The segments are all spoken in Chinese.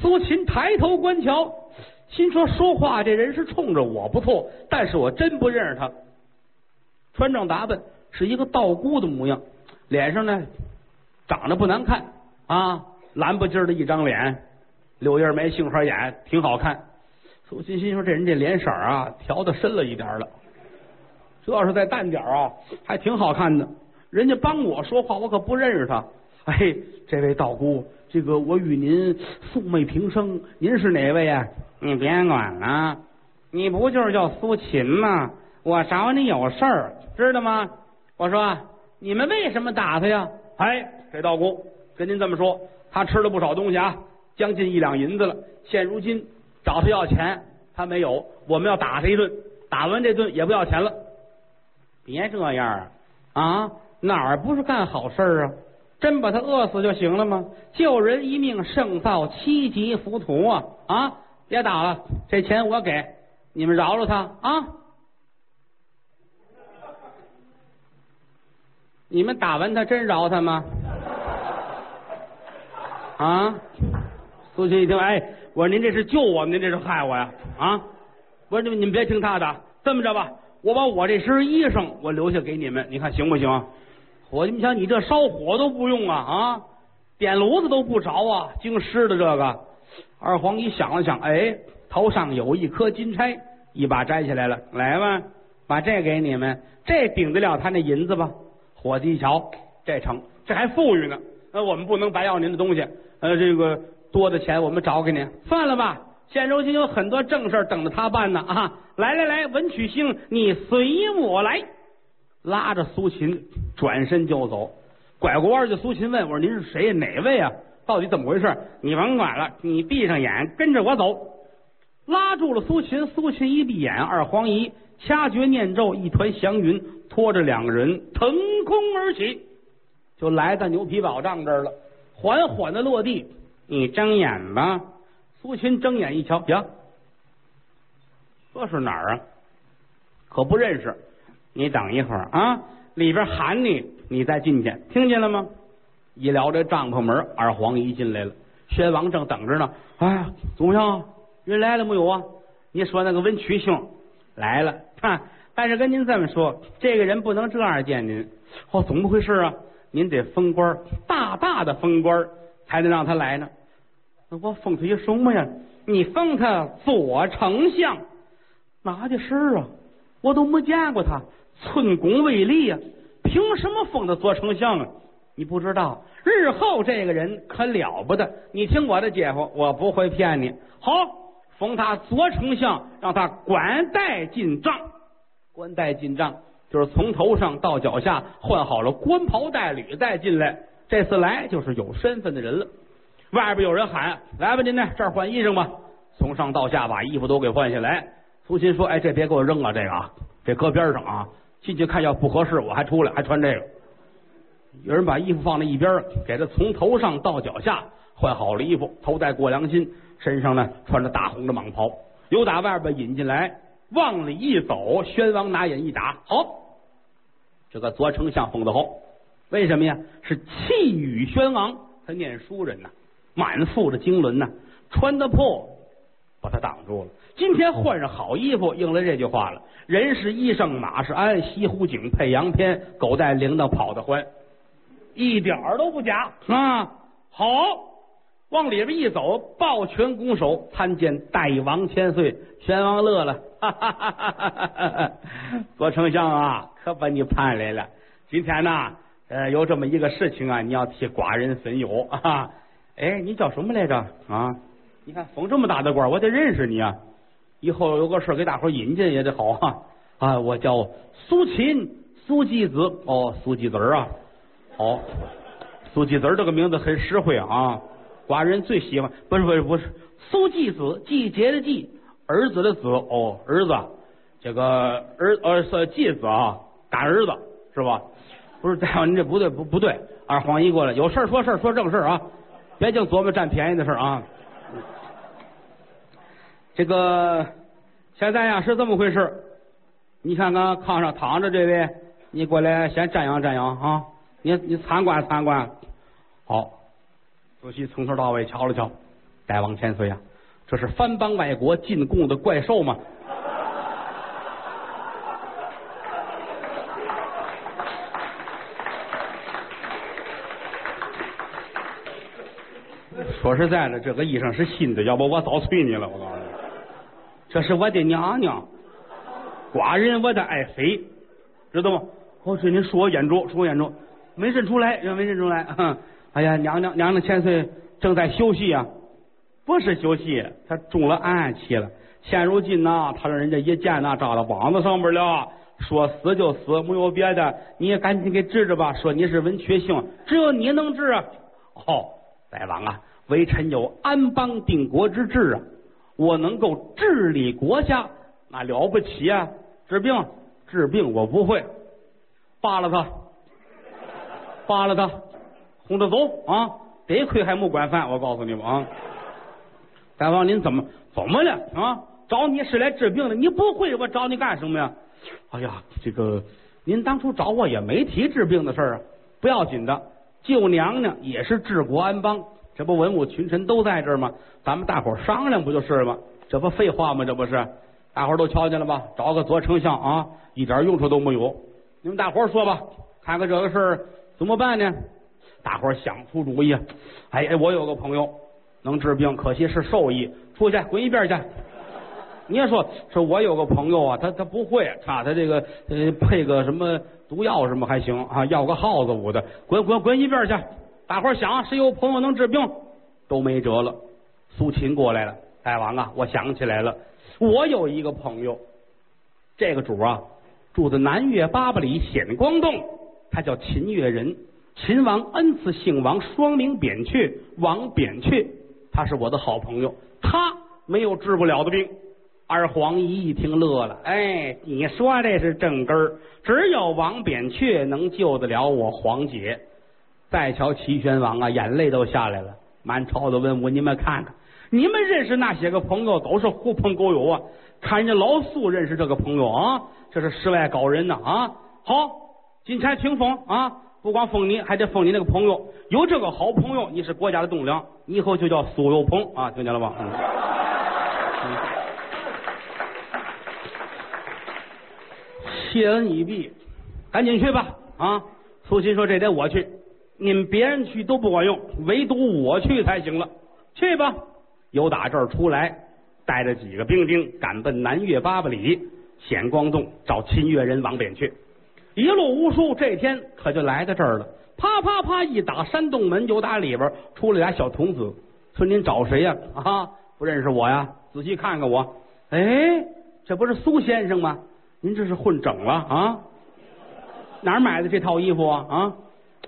苏秦抬头观瞧，心说说话这人是冲着我不错，但是我真不认识他。穿装打扮是一个道姑的模样，脸上呢长得不难看啊，蓝不劲儿的一张脸，柳叶眉、杏花眼，挺好看。苏秦心说这人这脸色啊调的深了一点了，这要是再淡点啊，还挺好看的。人家帮我说话，我可不认识他。哎，这位道姑，这个我与您素昧平生，您是哪位啊？你别管了，你不就是叫苏秦吗？我找你有事儿，知道吗？我说你们为什么打他呀？哎，这道姑跟您这么说，他吃了不少东西啊，将近一两银子了。现如今找他要钱，他没有，我们要打他一顿，打完这顿也不要钱了。别这样啊！哪儿不是干好事啊？真把他饿死就行了吗？救人一命胜造七级浮屠啊！啊，别打了，这钱我给你们饶了他啊！你们打完他真饶他吗？啊！苏秦一听，哎，我说您这是救我，您这是害我呀？啊！我说你们你们别听他的，这么着吧，我把我这身衣裳我留下给你们，你看行不行？伙计们想，你这烧火都不用啊啊，点炉子都不着啊，经湿的这个。二黄一想了想，哎，头上有一颗金钗，一把摘下来了，来吧，把这给你们，这顶得了他那银子吧？伙计一瞧，这成，这还富裕呢。呃我们不能白要您的东西，呃，这个多的钱我们找给您，算了吧。现如今有很多正事等着他办呢啊！来来来，文曲星，你随我来。拉着苏秦转身就走，拐过弯去。苏秦问我说：“您是谁？哪位啊？到底怎么回事？”你甭管了，你闭上眼，跟着我走。拉住了苏秦，苏秦一闭眼，二黄一掐诀念咒，一团祥云拖着两个人腾空而起，就来到牛皮宝帐这儿了。缓缓的落地，你睁眼吧。苏秦睁眼一瞧，呀，这是哪儿啊？可不认识。你等一会儿啊，里边喊你，你再进去，听见了吗？一撩这帐篷门，二黄一进来了。宣王正等着呢。哎，怎么样？人来了没有啊？你说那个文曲星来了，看。但是跟您这么说，这个人不能这样见您。哦，怎么回事啊？您得封官，大大的封官，才能让他来呢。那我封他一什么呀？你封他左丞相，哪的事啊？我都没见过他。寸功未立呀，凭什么封他左丞相啊？你不知道，日后这个人可了不得。你听我的姐夫，我不会骗你。好，封他左丞相，让他管带进帐。官带进帐就是从头上到脚下换好了官袍带履再进来。这次来就是有身份的人了。外边有人喊：“来吧，您呢？这儿换衣裳吧。”从上到下把衣服都给换下来。苏秦说：“哎，这别给我扔了，这个啊，这搁边上啊。”进去看要不合适，我还出来还穿这个。有人把衣服放在一边，给他从头上到脚下换好了衣服，头戴过梁巾，身上呢穿着大红的蟒袍，由打外边引进来，往里一走，宣王拿眼一打，好，这个左丞相封的侯，为什么呀？是气宇轩昂，他念书人呐，满腹的经纶呐，穿的破，把他挡住了。今天换上好衣服，应了这句话了。人是衣裳，马是鞍，西湖景配阳天，狗带铃铛跑得欢，一点儿都不假啊！好，往里边一走，抱拳拱手参见大王千岁。宣王乐了，哈哈哈哈哈！左丞相啊，可把你盼来了。今天呢，呃，有这么一个事情啊，你要替寡人分忧啊。哎，你叫什么来着？啊，你看封这么大的官，我得认识你啊。以后有个事给大伙引进也得好啊！啊，我叫苏秦，苏季子哦，苏季子啊，好，苏季子这个名字很实惠啊，寡人最喜欢。不是不是不是，苏季子，季节的季，儿子的子哦，儿子，这个儿呃是季子啊，干儿子是吧？不是，大夫您这不对不不对，二黄一过来，有事说事说正事啊，别净琢磨占便宜的事啊。这个现在呀是这么回事你看看炕上躺着这位，你过来先瞻仰瞻仰啊！你你参观参观。好，仔细从头到尾瞧了瞧，大王千岁呀，这是藩邦外国进贡的怪兽吗？说实在的，这个衣裳是新的，要不我早催你了。我告诉你，这是我的娘娘，寡人我的爱妃，知道吗？我说你说我眼拙，说我眼拙，没认出来，没认出来。哎呀，娘娘娘娘千岁正在休息啊，不是休息，他中了暗器了。现如今呢，他让人家一箭呐扎到膀子上边了，说死就死，没有别的，你也赶紧给治治吧。说你是文曲星，只有你能治啊。哦，大王啊。微臣有安邦定国之志啊！我能够治理国家，那了不起啊！治病治病我不会，扒了他，扒了他，轰他走啊！得亏还没管饭，我告诉你们啊！大王您怎么怎么了啊？找你是来治病的，你不会我找你干什么呀？哎呀，这个您当初找我也没提治病的事儿啊，不要紧的，舅娘娘也是治国安邦。这不文武群臣都在这儿吗？咱们大伙商量不就是吗？这不废话吗？这不是，大伙都瞧见了吧？找个左丞相啊，一点用处都没有。你们大伙说吧，看看这个事儿怎么办呢？大伙想出主意。哎哎，我有个朋友能治病，可惜是兽医，出去滚一边去。你也说，说我有个朋友啊，他他不会，差他这个呃配个什么毒药什么还行啊，要个耗子捂的，滚滚滚一边去。大伙儿想，谁有朋友能治病，都没辙了。苏秦过来了，大王啊，我想起来了，我有一个朋友，这个主啊，住在南岳八百里显光洞，他叫秦越人。秦王恩赐姓王，双名扁鹊，王扁鹊，他是我的好朋友，他没有治不了的病。二皇一一听乐了，哎，你说这是正根儿，只有王扁鹊能救得了我皇姐。再瞧齐宣王啊，眼泪都下来了。满朝的文武，你们看看，你们认识那些个朋友都是狐朋狗友啊。看人家老苏认识这个朋友啊，这是世外高人呐啊！好，金钱听封啊，不光封你，还得封你那个朋友。有这个好朋友，你是国家的栋梁，你以后就叫苏有朋啊，听见了吧？嗯。谢恩已毕，赶紧去吧啊！苏秦说：“这得我去。”你们别人去都不管用，唯独我去才行了。去吧，由打这儿出来，带着几个兵丁，赶奔南岳八百里显光洞找秦越人王扁鹊。一路无书，这天可就来到这儿了。啪啪啪，一打山洞门，就打里边出来俩小童子，说：“您找谁呀？啊，不认识我呀？仔细看看我。哎，这不是苏先生吗？您这是混整了啊？哪儿买的这套衣服啊？啊，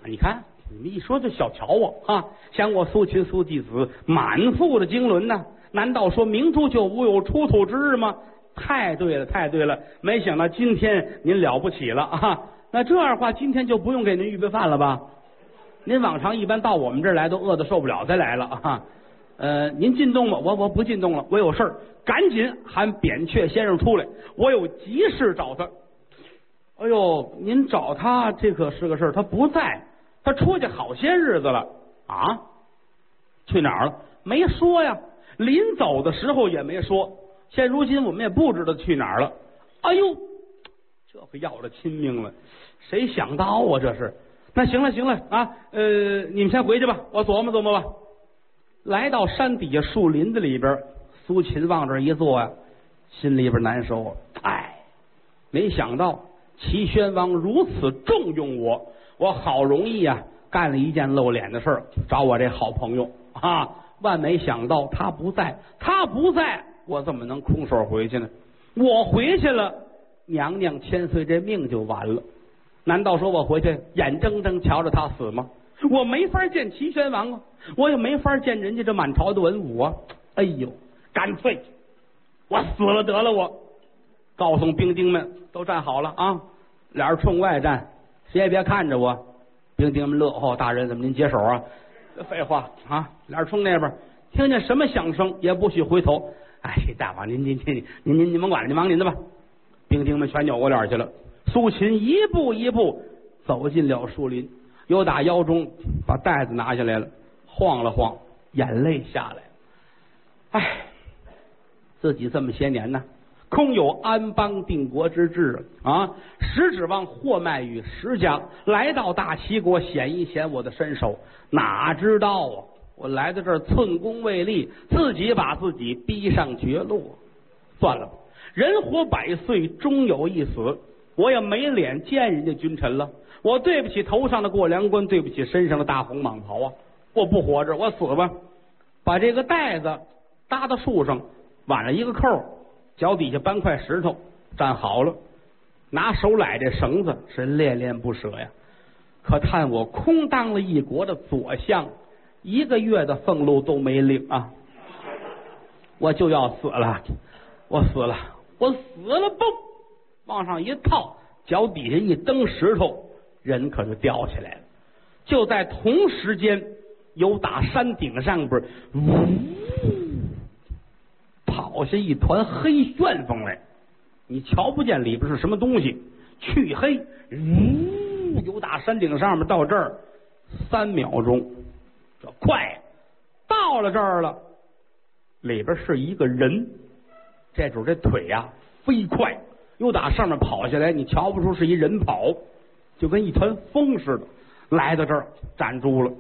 你看。”你们一说就小瞧我啊！想我苏秦苏弟子满腹的经纶呢，难道说明珠就无有出土之日吗？太对了，太对了！没想到今天您了不起了啊！那这样的话，今天就不用给您预备饭了吧？您往常一般到我们这儿来都饿得受不了再来了啊！呃，您进洞吧，我我不进洞了，我有事儿，赶紧喊扁鹊先生出来，我有急事找他。哎呦，您找他这可是个事儿，他不在。他出去好些日子了啊，去哪儿了？没说呀，临走的时候也没说。现如今我们也不知道去哪儿了。哎呦，这可要了亲命了！谁想到啊？这是。那行了行了啊，呃，你们先回去吧，我琢磨琢磨吧。来到山底下树林子里边，苏秦往这一坐呀，心里边难受。哎，没想到齐宣王如此重用我。我好容易啊，干了一件露脸的事儿，找我这好朋友啊，万没想到他不在，他不在，我怎么能空手回去呢？我回去了，娘娘千岁这命就完了。难道说我回去眼睁睁瞧着他死吗？我没法见齐宣王啊，我也没法见人家这满朝的文武啊。哎呦，干脆我死了得了，我告诉兵丁们都站好了啊，俩人冲外站。谁也别看着我，兵丁们乐哦，大人怎么您接手啊？废话啊，脸冲那边，听见什么响声也不许回头。哎，大王您您您您您您甭管了，您忙您的吧。兵丁们全扭过脸去了。苏秦一步一步走进了树林，又打腰中把袋子拿下来了，晃了晃，眼泪下来。唉，自己这么些年呢，空有安邦定国之志啊，实指望货卖与石家，来到大齐国显一显我的身手。哪知道啊，我来到这儿寸功未立，自己把自己逼上绝路。算了吧，人活百岁，终有一死。我也没脸见人家君臣了，我对不起头上的过梁冠，对不起身上的大红蟒袍啊！我不活着，我死吧！把这个袋子搭到树上，挽了一个扣，脚底下搬块石头站好了，拿手揽这绳子，是恋恋不舍呀。可叹我空当了一国的左相，一个月的俸禄都没领啊！我就要死了，我死了，我死了！嘣，往上一套，脚底下一蹬石头，人可就掉下来了。就在同时间。有打山顶上边呜跑下一团黑旋风来，你瞧不见里边是什么东西，黢黑。呜由打山顶上面到这儿三秒钟，这快到了这儿了，里边是一个人，这主这腿呀飞快，又打上面跑下来，你瞧不出是一人跑，就跟一团风似的，来到这儿站住了。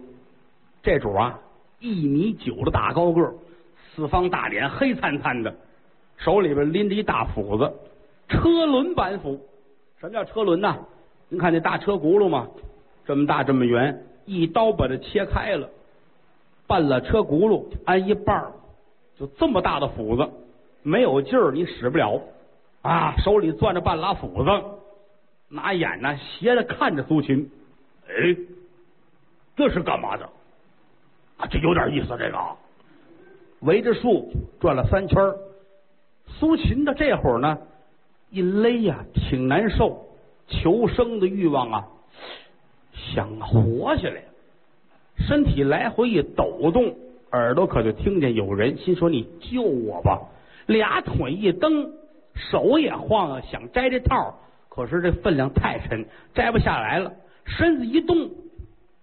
这主啊，一米九的大高个，四方大脸，黑灿灿的，手里边拎着一大斧子，车轮板斧。什么叫车轮呢？您看那大车轱辘嘛，这么大这么圆，一刀把它切开了，半了车轱辘安一半儿就这么大的斧子，没有劲儿你使不了啊！手里攥着半拉斧子，拿眼呢斜着看着苏秦，哎，这是干嘛的？啊这有点意思，这个围着树转了三圈苏秦的这会儿呢，一勒呀，挺难受，求生的欲望啊，想活下来，身体来回一抖动，耳朵可就听见有人，心说你救我吧，俩腿一蹬，手也晃啊，想摘这套，可是这分量太沉，摘不下来了，身子一动，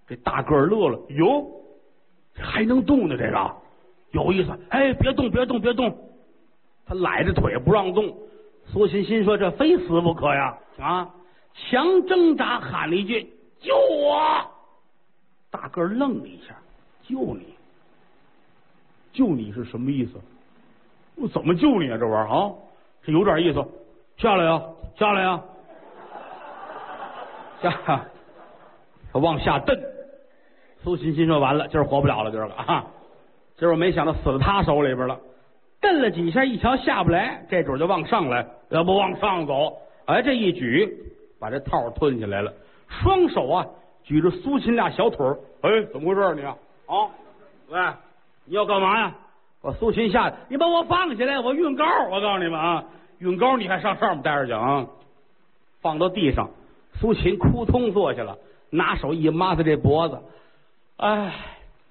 这大个乐了，哟。还能动呢，这个有意思。哎，别动，别动，别动！他揽着腿不让动。苏秦心说：“这非死不可呀！”啊，强挣扎，喊了一句：“救我！”大个愣了一下：“救你？救你是什么意思？我怎么救你啊？这玩意儿啊，这有点意思。下来呀，下来呀，下！他往下蹬。苏秦心说：“完了，今儿活不了了，今儿个啊！今儿我没想到死在他手里边了。蹬了几下，一瞧下不来，这主就往上来，要不往上走？哎，这一举把这套吞下来了。双手啊举着苏秦俩小腿哎，怎么回事你啊？啊，喂，你要干嘛呀？把苏秦下，你把我放下来，我运高。我告诉你们啊，运高你还上上面待着去啊？放到地上，苏秦扑通坐下了，拿手一抹他这脖子。”哎，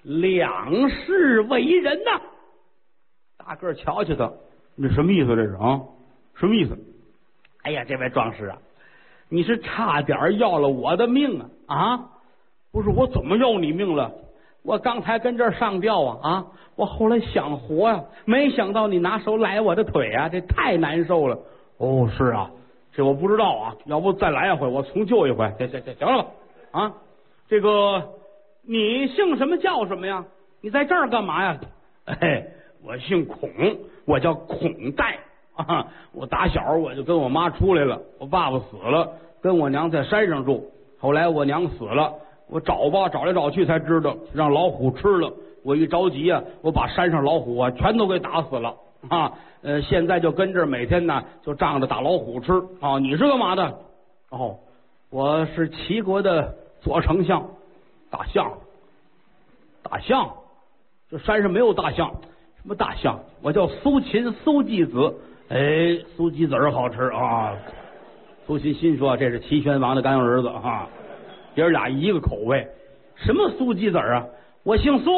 两世为人呐！大个瞧瞧他，你什么意思？这是啊？什么意思？哎呀，这位壮士啊，你是差点要了我的命啊！啊，不是我怎么要你命了？我刚才跟这儿上吊啊啊！我后来想活呀，没想到你拿手揽我的腿啊，这太难受了。哦，是啊，这我不知道啊，要不再来一回，我重救一回。行行行，行了吧？啊，这个。你姓什么叫什么呀？你在这儿干嘛呀？哎，我姓孔，我叫孔代啊。我打小我就跟我妈出来了，我爸爸死了，跟我娘在山上住。后来我娘死了，我找吧找来找去才知道让老虎吃了。我一着急啊，我把山上老虎啊全都给打死了啊。呃，现在就跟这儿每天呢就仗着打老虎吃啊。你是干嘛的？哦，我是齐国的左丞相。大象，大象，这山上没有大象，什么大象？我叫苏秦，苏季子。哎，苏鸡子儿好吃啊！苏秦心说这是齐宣王的干儿子啊，爷儿俩一个口味。什么苏鸡子啊？我姓苏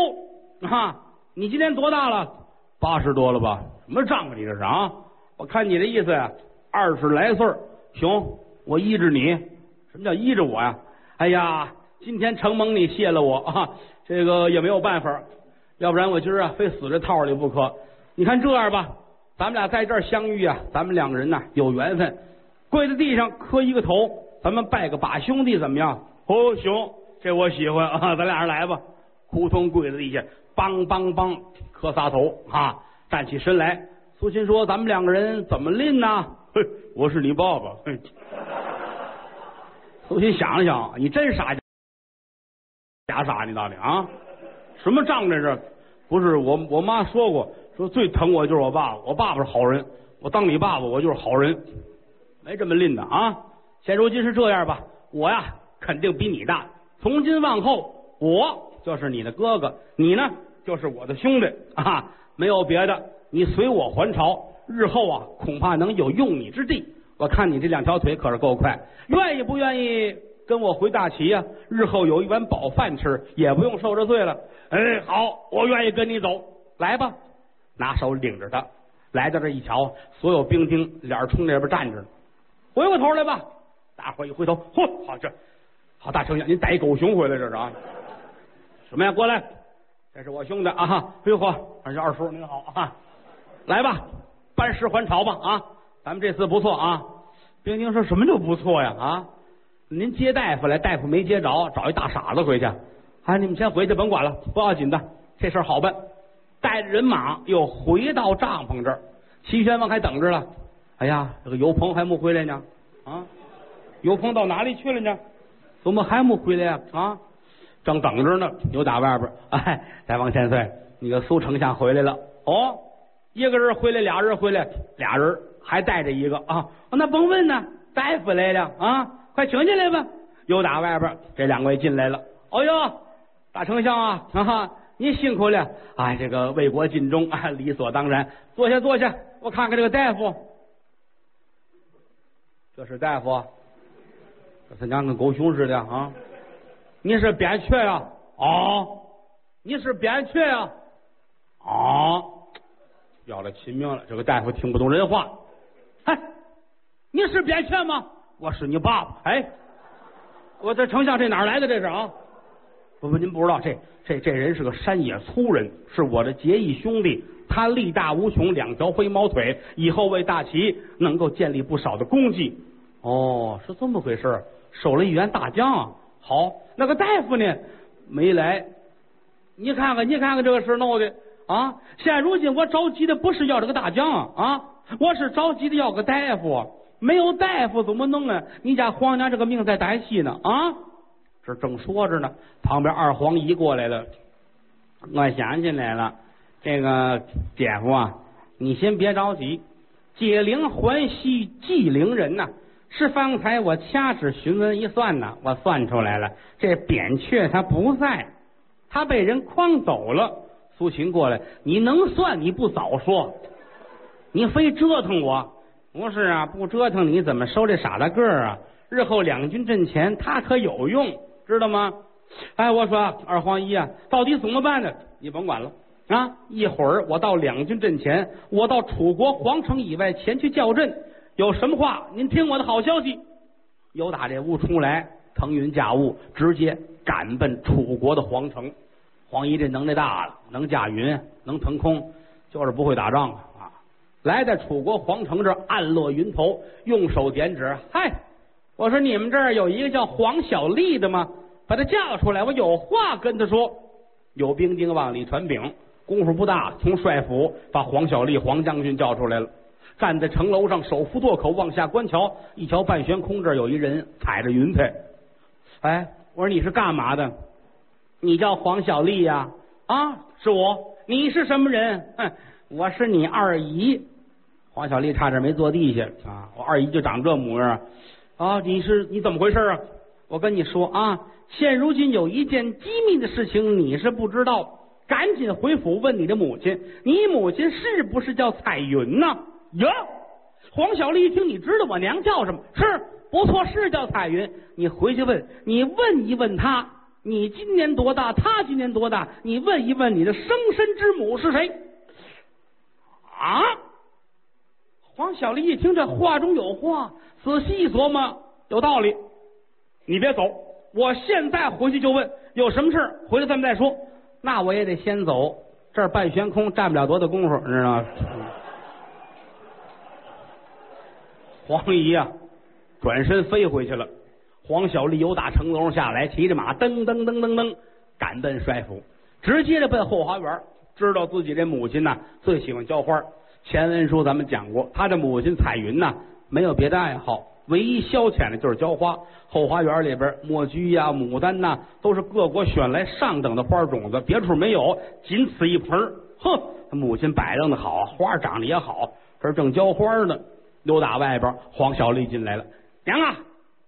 啊！你今年多大了？八十多了吧？什么账啊？你这是啊？我看你的意思呀，二十来岁行，我依着你。什么叫依着我呀？哎呀！今天承蒙你谢了我 啊，这个也没有办法，要不然我今儿啊非死这套里不可。你看这样吧，咱们俩在这儿相遇啊，咱们两个人呐有缘分，跪在地上磕一个头，咱们拜个把兄弟怎么样？哦，行，这我喜欢 啊，咱俩人来吧。扑通跪在地下，梆梆梆磕仨头啊，站起身来。苏秦说：“咱们两个人怎么拎呢？”嘿，我是你爸爸。嘿，苏秦想了想，你真傻，假傻你到底啊？什么仗这是？不是我，我妈说过，说最疼我就是我爸爸，我爸爸是好人，我当你爸爸我就是好人，没这么吝的啊。现如今是这样吧，我呀肯定比你大，从今往后我就是你的哥哥，你呢就是我的兄弟啊，没有别的，你随我还朝，日后啊恐怕能有用你之地。我看你这两条腿可是够快，愿意不愿意跟我回大齐呀？日后有一碗饱饭吃，也不用受这罪了。哎，好，我愿意跟你走，来吧，拿手领着他来到这一瞧，所有兵丁脸冲那边站着呢，回过头来吧，大伙一回头，嚯，好这，好大丞相，您带一狗熊回来这是啊？什么呀？过来，这是我兄弟啊！哎呦嚯，二二叔您好啊！来吧，班师还朝吧啊！咱们这次不错啊！兵丁说什么就不错呀啊？您接大夫来，大夫没接着，找一大傻子回去。哎，你们先回去，甭管了，不要紧的，这事儿好办。带着人马又回到帐篷这儿，齐宣王还等着了。哎呀，这个尤鹏还没回来呢啊！尤鹏到哪里去了呢？怎么还没回来呀？啊，正等着呢。有打外边，哎，大王千岁，那个苏丞相回来了。哦，一个人回来，俩人回来，俩人还带着一个啊。那甭问呢，大夫来了啊，快请进来吧。又打外边，这两位进来了。哦呦！大丞相啊，哈哈，您辛苦了！哎，这个为国尽忠啊，理所当然。坐下，坐下，我看看这个大夫，这是大夫，这他娘跟狗熊似的啊！你是扁鹊呀？哦，你是扁鹊呀？啊，要了亲命了！这个大夫听不懂人话。嗨，你是扁鹊吗？我是你爸爸。哎，我这丞相这哪来的？这是啊？不不，您不知道，这这这人是个山野粗人，是我的结义兄弟。他力大无穷，两条飞毛腿，以后为大齐能够建立不少的功绩。哦，是这么回事守了一员大将。好，那个大夫呢？没来。你看看，你看看这个事闹的啊！现如今我着急的不是要这个大将啊，我是着急的要个大夫。没有大夫怎么弄啊？你家皇娘这个命在旦夕呢啊！这正说着呢，旁边二皇姨过来了。我想起来了，这个姐夫啊，你先别着急，解铃还须系铃人呐。是方才我掐指询问一算呐，我算出来了，这扁鹊他不在，他被人诓走了。苏秦过来，你能算你不早说，你非折腾我。不是啊，不折腾你怎么收这傻大个儿啊？日后两军阵前，他可有用。知道吗？哎，我说二皇一啊，到底怎么办呢？你甭管了啊！一会儿我到两军阵前，我到楚国皇城以外前去叫阵，有什么话您听我的好消息。有打这屋出来，腾云驾雾，直接赶奔楚国的皇城。黄一这能耐大了，能驾云，能腾空，就是不会打仗啊！来在楚国皇城这暗落云头，用手点指，嗨，我说你们这儿有一个叫黄小丽的吗？把他叫出来，我有话跟他说。有兵丁往里传禀，功夫不大，从帅府把黄小丽黄将军叫出来了，站在城楼上，手扶垛口往下观瞧，一瞧半悬空，这儿有一人踩着云彩。哎，我说你是干嘛的？你叫黄小丽呀？啊，是我。你是什么人？哼，我是你二姨。黄小丽差点没坐地下啊！我二姨就长这模样啊！你是你怎么回事啊？我跟你说啊。现如今有一件机密的事情，你是不知道，赶紧回府问你的母亲，你母亲是不是叫彩云呢？哟，黄小丽一听，你知道我娘叫什么？是，不错，是叫彩云。你回去问，你问一问她，你今年多大？她今年多大？你问一问你的生身之母是谁？啊！黄小丽一听这话中有话，仔细一琢磨，有道理。你别走。我现在回去就问有什么事回来咱们再说。那我也得先走。这儿半悬空，占不了多大功夫，你知道吗？黄姨呀，转身飞回去了。黄小丽由打城楼上下来，骑着马噔噔噔噔噔赶奔帅府，直接的奔后花园。知道自己这母亲呢最喜欢浇花。前文书咱们讲过，他的母亲彩云呢没有别的爱好，唯一消遣的就是浇花。后花园里边墨菊呀、牡丹呐，都是各国选来上等的花种子，别处没有，仅此一盆。哼，母亲摆弄的好，花长得也好，这正浇花呢。溜打外边，黄小丽进来了，娘啊，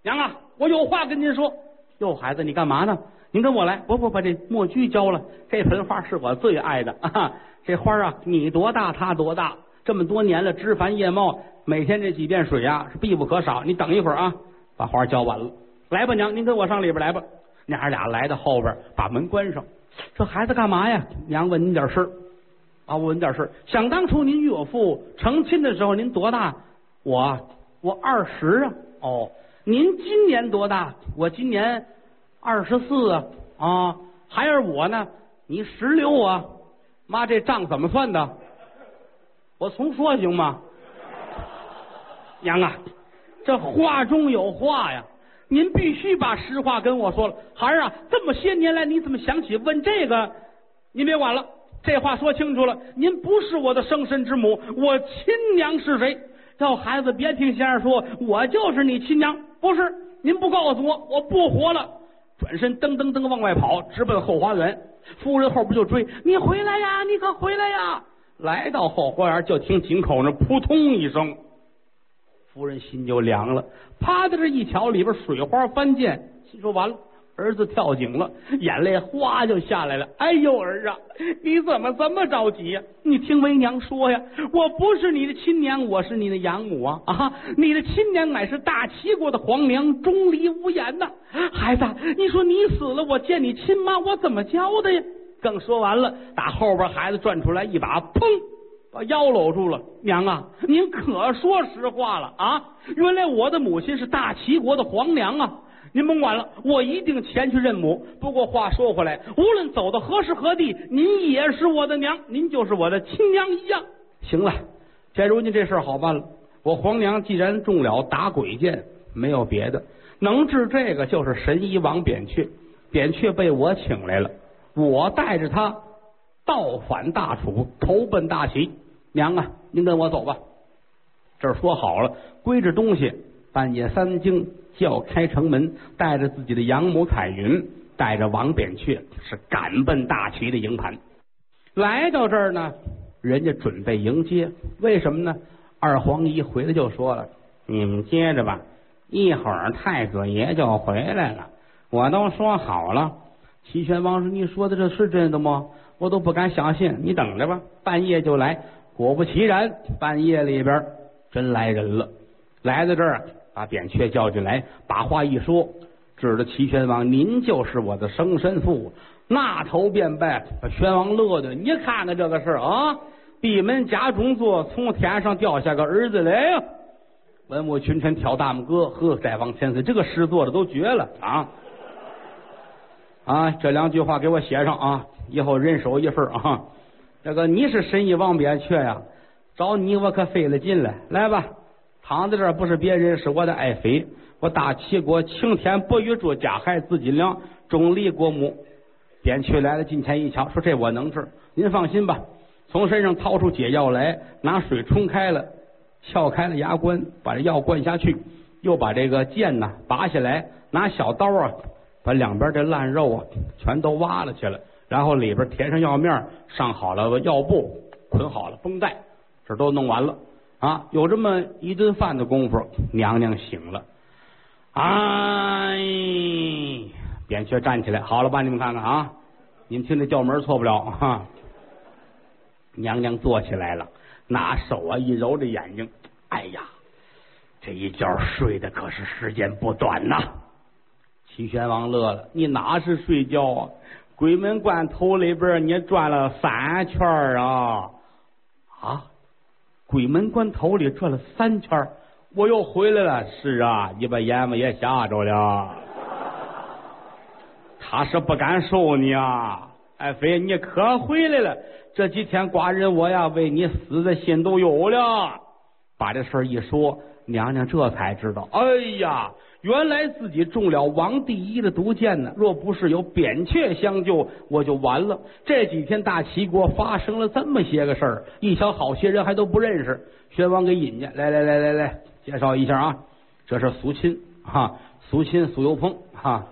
娘啊，我有话跟您说。哟，孩子，你干嘛呢？您跟我来。不不，把这墨菊浇了。这盆花是我最爱的啊！这花啊，你多大，它多大。这么多年了，枝繁叶茂，每天这几遍水啊是必不可少。你等一会儿啊，把花浇完了。来吧，娘，您跟我上里边来吧。娘俩来到后边，把门关上。这孩子干嘛呀？娘问您点事儿啊，我问点事儿。想当初您与我父成亲的时候，您多大？我我二十啊，哦，您今年多大？我今年二十四啊，啊，还是我呢？你十六啊？妈，这账怎么算的？我重说行吗？娘啊，这话中有话呀，您必须把实话跟我说了。孩儿啊，这么些年来，你怎么想起问这个？您别管了，这话说清楚了，您不是我的生身之母，我亲娘是谁？叫孩子别听先生说，我就是你亲娘，不是？您不告诉我，我不活了！转身噔噔噔往外跑，直奔后花园。夫人后边就追，你回来呀，你可回来呀！来到后花园，就听井口那扑通一声，夫人心就凉了，趴在这一瞧，里边水花翻溅，心说完了。儿子跳井了，眼泪哗就下来了。哎呦，儿啊，你怎么这么着急呀？你听为娘说呀，我不是你的亲娘，我是你的养母啊！啊，你的亲娘乃是大齐国的皇娘，钟离无言呐。孩子，你说你死了，我见你亲妈，我怎么教的呀？刚说完了，打后边孩子转出来一把，砰，把腰搂住了。娘啊，您可说实话了啊！原来我的母亲是大齐国的皇娘啊！您甭管了，我一定前去认母。不过话说回来，无论走到何时何地，您也是我的娘，您就是我的亲娘一样。行了，现如今这事儿好办了。我皇娘既然中了打鬼箭，没有别的，能治这个就是神医王扁鹊。扁鹊被我请来了，我带着他倒反大楚，投奔大齐。娘啊，您跟我走吧。这儿说好了，归置东西，半夜三更。叫开城门，带着自己的养母彩云，带着王扁鹊，是赶奔大齐的营盘。来到这儿呢，人家准备迎接。为什么呢？二皇姨回来就说了：“你们接着吧，一会儿太子爷就回来了。我都说好了。”齐宣王说：“你说的这是真的吗？我都不敢相信。你等着吧，半夜就来。果不其然，半夜里边真来人了，来到这儿。”把扁鹊叫进来，把话一说，指着齐宣王：“您就是我的生身父。”那头便拜，把宣王乐的。你看看这个事儿啊，闭门家中坐，从天上掉下个儿子来呀！文武群臣挑大拇哥，呵，再往前岁，这个诗做的都绝了啊！啊，这两句话给我写上啊，以后人手一份啊。这个你是神医王扁鹊呀，找你我可费了劲了，来吧。躺在这儿不是别人，是我的爱妃，我大齐国擎天不与祝家孩自己良钟离国母。扁鹊来了，近前一瞧，说这我能治，您放心吧。从身上掏出解药来，拿水冲开了，撬开了牙关，把这药灌下去，又把这个剑呢拔下来，拿小刀啊，把两边这烂肉啊全都挖了去了，然后里边填上药面，上好了药布，捆好了绷带，这都弄完了。啊，有这么一顿饭的功夫，娘娘醒了。哎，扁鹊站起来，好了吧？你们看看啊，你们听这叫门错不了哈。娘娘坐起来了，拿手啊一揉着眼睛，哎呀，这一觉睡的可是时间不短呐。齐宣王乐了，你哪是睡觉啊？鬼门关头里边你转了三圈啊啊！鬼门关头里转了三圈，我又回来了。是啊，你把阎王爷吓着了，他是不敢收你啊。爱妃，你可回来了。这几天寡人我呀为你死的心都有了。把这事儿一说，娘娘这才知道，哎呀，原来自己中了王第一的毒箭呢。若不是有扁鹊相救，我就完了。这几天大齐国发生了这么些个事儿，一瞧好些人还都不认识。宣王给引荐，来来来来来，介绍一下啊，这是苏秦哈，苏秦苏有朋哈，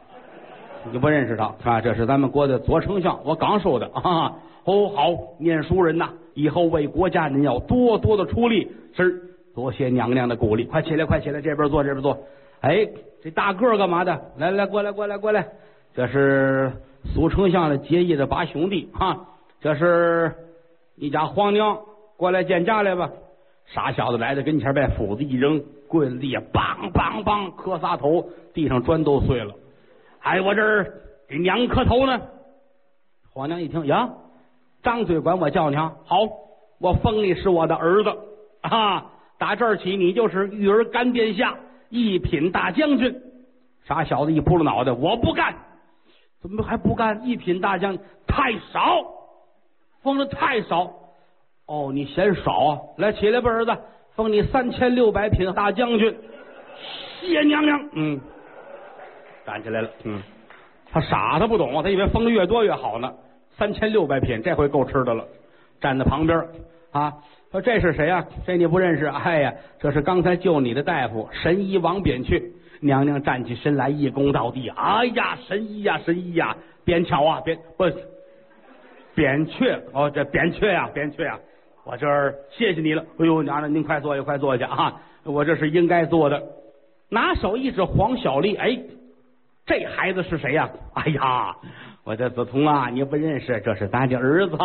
你就不认识他啊？这是咱们国的左丞相，我刚收的啊。哦，好，念书人呐，以后为国家您要多多的出力，是。多谢娘娘的鼓励，快起来，快起来，这边坐，这边坐。哎，这大个儿干嘛的？来来，过来，过来，过来。这是苏丞相的结义的八兄弟哈。这是你家皇娘，过来见驾来吧。傻小子来到跟前，把斧子一扔，跪在地下，梆梆梆磕仨头，地上砖都碎了。哎，我这儿给娘磕头呢。皇娘一听呀，张嘴管我叫娘，好，我封你是我的儿子啊。打这儿起，你就是玉儿干殿下，一品大将军。傻小子一扑了脑袋，我不干！怎么还不干？一品大将太少，封的太少。哦，你嫌少啊？来，起来吧，儿子，封你三千六百品大将军。谢娘娘。嗯，站起来了。嗯，他傻，他不懂，他以为封的越多越好呢。三千六百品，这回够吃的了。站在旁边啊。说这是谁呀？这你不认识？哎呀，这是刚才救你的大夫神医王扁鹊。娘娘站起身来，一躬到地。哎呀，神医呀，神医呀，扁巧啊，扁不扁鹊哦，这扁鹊呀，扁鹊呀，我这儿谢谢你了。哎呦，娘娘您快坐下，快坐下啊！我这是应该做的。拿手一指黄小丽，哎，这孩子是谁呀？哎呀，我的子彤啊，你不认识？这是咱的儿子，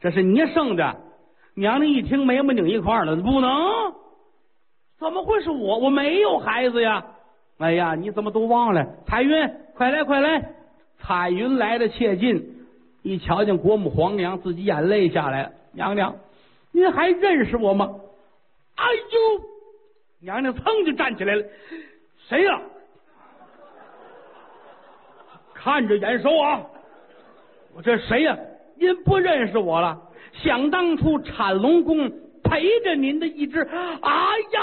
这是你生的。娘娘一听，眉毛拧一块了，不能，怎么会是我？我没有孩子呀！哎呀，你怎么都忘了？彩云，快来，快来！彩云来的切近，一瞧见国母皇娘，自己眼泪下来。娘娘，您还认识我吗？哎呦！娘娘噌就站起来了，谁呀？看着眼熟啊！我这谁呀？您不认识我了？想当初，产龙宫陪着您的一只，哎呀，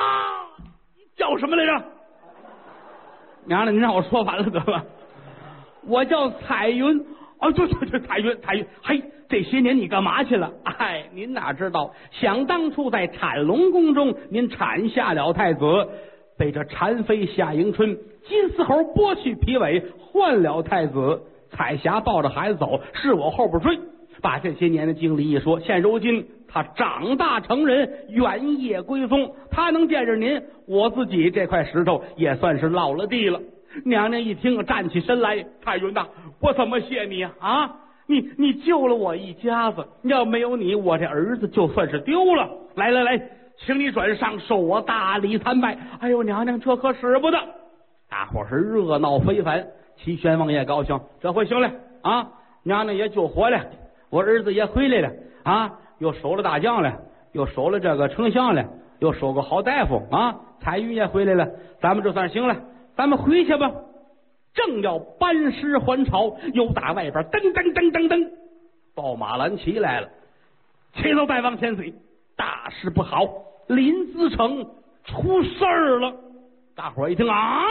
叫什么来着？娘娘，您让我说完了得了。我叫彩云，哦，对对对，彩云，彩云，嘿，这些年你干嘛去了？哎，您哪知道？想当初在产龙宫中，您产下了太子，被这禅妃夏迎春、金丝猴剥去皮尾，换了太子。彩霞抱着孩子走，是我后边追。把这些年的经历一说，现如今他长大成人，原业归宗，他能见着您，我自己这块石头也算是落了地了。娘娘一听，站起身来，太云呐，我怎么谢你啊？啊，你你救了我一家子，要没有你，我这儿子就算是丢了。来来来，请你转上，受我大礼参拜。哎呦，娘娘这可使不得！大伙是热闹非凡，齐宣王也高兴，这回行了啊，娘娘也救活了。我儿子也回来了啊，又收了大将了，又收了这个丞相了，又收个好大夫啊。彩云也回来了，咱们这算行了，咱们回去吧。正要班师还朝，又打外边噔噔噔噔噔，报马兰旗来了。启奏大王千岁，大事不好，临淄城出事儿了。大伙一听啊，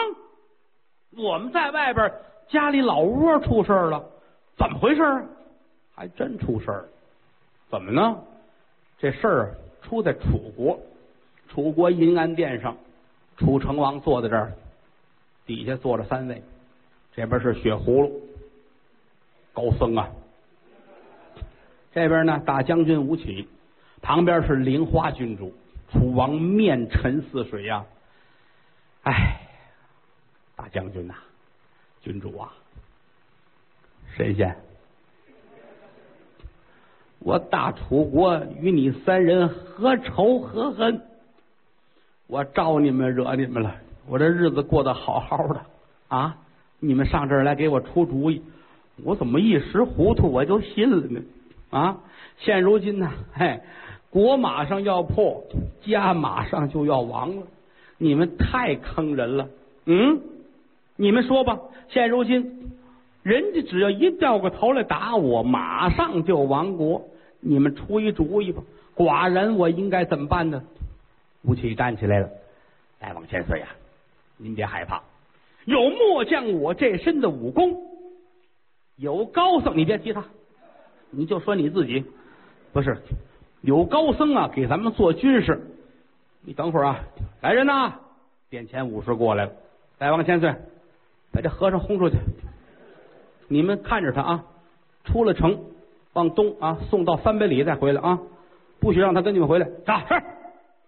我们在外边家里老窝出事儿了，怎么回事啊？还真出事儿，怎么呢？这事儿出在楚国，楚国银安殿上，楚成王坐在这儿，底下坐着三位，这边是血葫芦高僧啊，这边呢大将军吴起，旁边是菱花郡主，楚王面沉似水呀，哎，大将军呐，君主啊，神仙。我大楚国与你三人何仇何恨？我招你们惹你们了？我这日子过得好好的啊！你们上这儿来给我出主意，我怎么一时糊涂我就信了呢？啊！现如今呢，嘿，国马上要破，家马上就要亡了，你们太坑人了！嗯，你们说吧，现如今人家只要一掉过头来打我，马上就亡国。你们出一主意吧。寡人我应该怎么办呢？吴起站起来了，大王千岁呀，您别害怕，有末将我这身的武功，有高僧，你别提他，你就说你自己，不是有高僧啊，给咱们做军师。你等会儿啊，来人呐！殿前武士过来了，大王千岁，把这和尚轰出去。你们看着他啊，出了城往东啊，送到三百里再回来啊，不许让他跟你们回来。啊，是。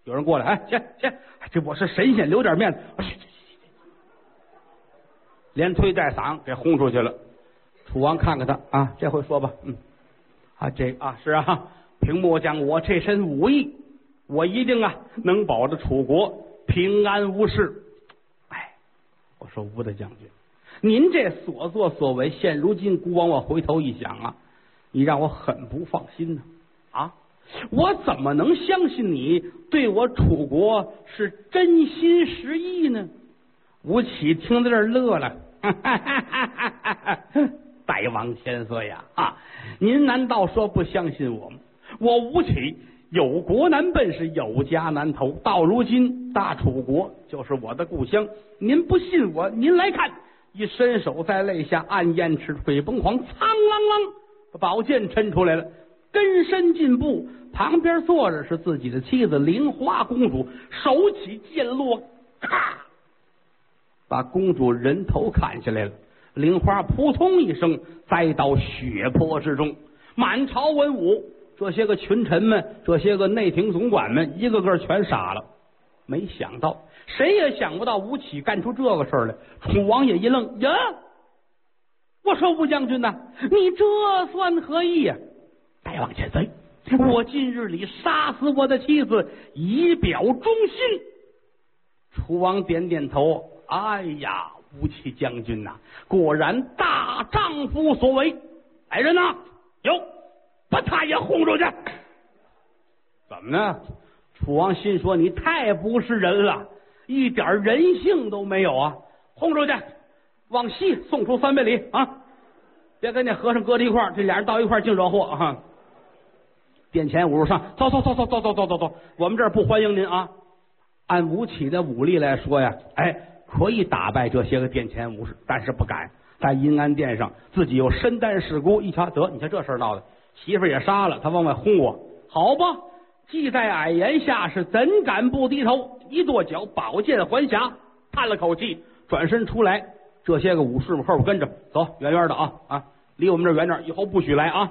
有人过来，哎，去去，这我是神仙，留点面子。连推带搡给轰出去了。楚王看看他啊，这回说吧，嗯，啊，这啊是啊，凭末将我这身武艺，我一定啊能保着楚国平安无事。哎，我说吴大将军，您这所作所为，现如今孤王我回头一想啊，你让我很不放心呢。啊。我怎么能相信你对我楚国是真心实意呢？吴起听到这儿乐了，哈哈哈哈哈大王千岁呀！啊，您难道说不相信我吗？我吴起有国难奔，是有家难投。到如今，大楚国就是我的故乡。您不信我，您来看。一伸手在肋下按燕翅，腿崩黄，苍啷啷，宝剑抻出来了。根深进步，旁边坐着是自己的妻子菱花公主，手起剑落，咔，把公主人头砍下来了。菱花扑通一声栽到血泊之中。满朝文武这些个群臣们，这些个内廷总管们，一个个全傻了。没想到，谁也想不到吴起干出这个事儿来。楚王爷一愣，呀，我说吴将军呐，你这算何意呀？大王千岁，我今日里杀死我的妻子，以表忠心。楚王点点头。哎呀，吴起将军呐，果然大丈夫所为。来人呐，有，把他也轰出去。怎么呢？楚王心说：“你太不是人了，一点人性都没有啊！轰出去，往西送出三百里啊！别跟那和尚搁在一块儿，这俩人到一块儿净惹祸啊！”殿前武士上，走走走走走走走走走，我们这儿不欢迎您啊！按吴起的武力来说呀，哎，可以打败这些个殿前武士，但是不敢在阴安殿上自己又身担事故。一瞧，得，你看这事儿闹的，媳妇也杀了，他往外轰我，好吧？既在矮檐下，是怎敢不低头？一跺脚，宝剑还匣，叹了口气，转身出来。这些个武士们后边跟着走，远远的啊啊，离我们这远点，以后不许来啊！